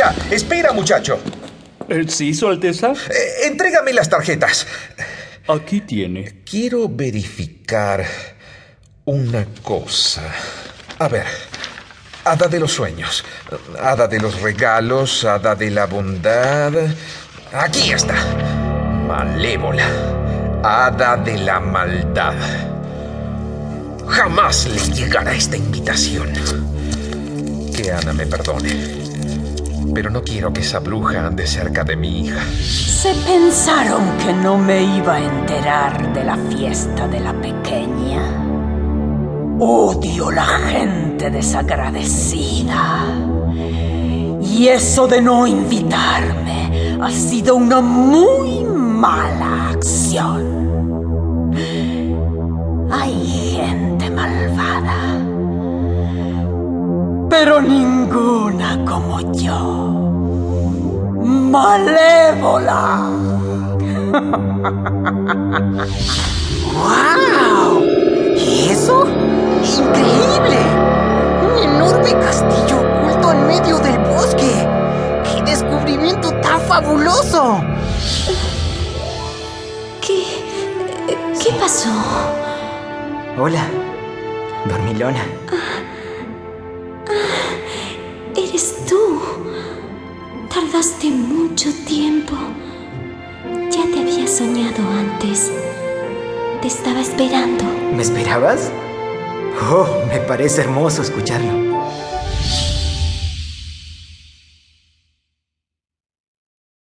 espera, espera, muchacho. Eh, ¿Sí, Su Alteza? Eh, entrégame las tarjetas. Aquí tiene. Quiero verificar una cosa. A ver, hada de los sueños, hada de los regalos, hada de la bondad. Aquí está. Malévola, hada de la maldad. Jamás le llegará esta invitación. Que Ana me perdone. Pero no quiero que esa bruja ande cerca de mi hija. Se pensaron que no me iba a enterar de la fiesta de la pequeña. Odio la gente desagradecida. Y eso de no invitarme ha sido una muy mala acción. Hay gente malvada, pero ninguna como yo. Malévola. ¡Wow! ¿Y eso? ¡Increíble! Un enorme castillo oculto en medio del bosque. ¡Qué descubrimiento tan fabuloso! ¿Qué. ¿Qué pasó? Hola, dormilona. Eres tú. Tardaste mucho tiempo. Ya te había soñado antes. Te estaba esperando. ¿Me esperabas? Oh, me parece hermoso escucharlo.